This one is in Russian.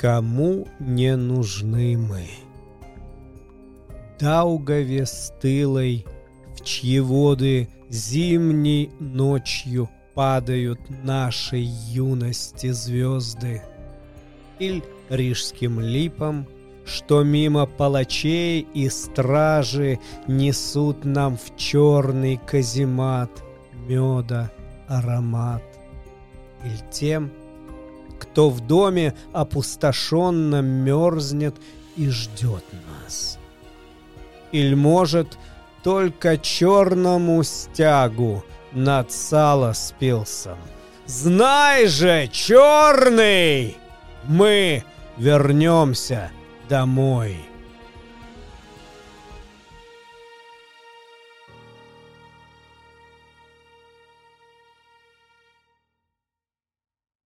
кому не нужны мы. Даугаве стылой, в чьи воды зимней ночью падают нашей юности звезды, Иль рижским липам, что мимо палачей и стражи несут нам в черный каземат меда аромат. Иль тем, кто в доме опустошенно мерзнет и ждет нас. Иль может только черному стягу над сало спился. Знай же, черный, мы вернемся домой.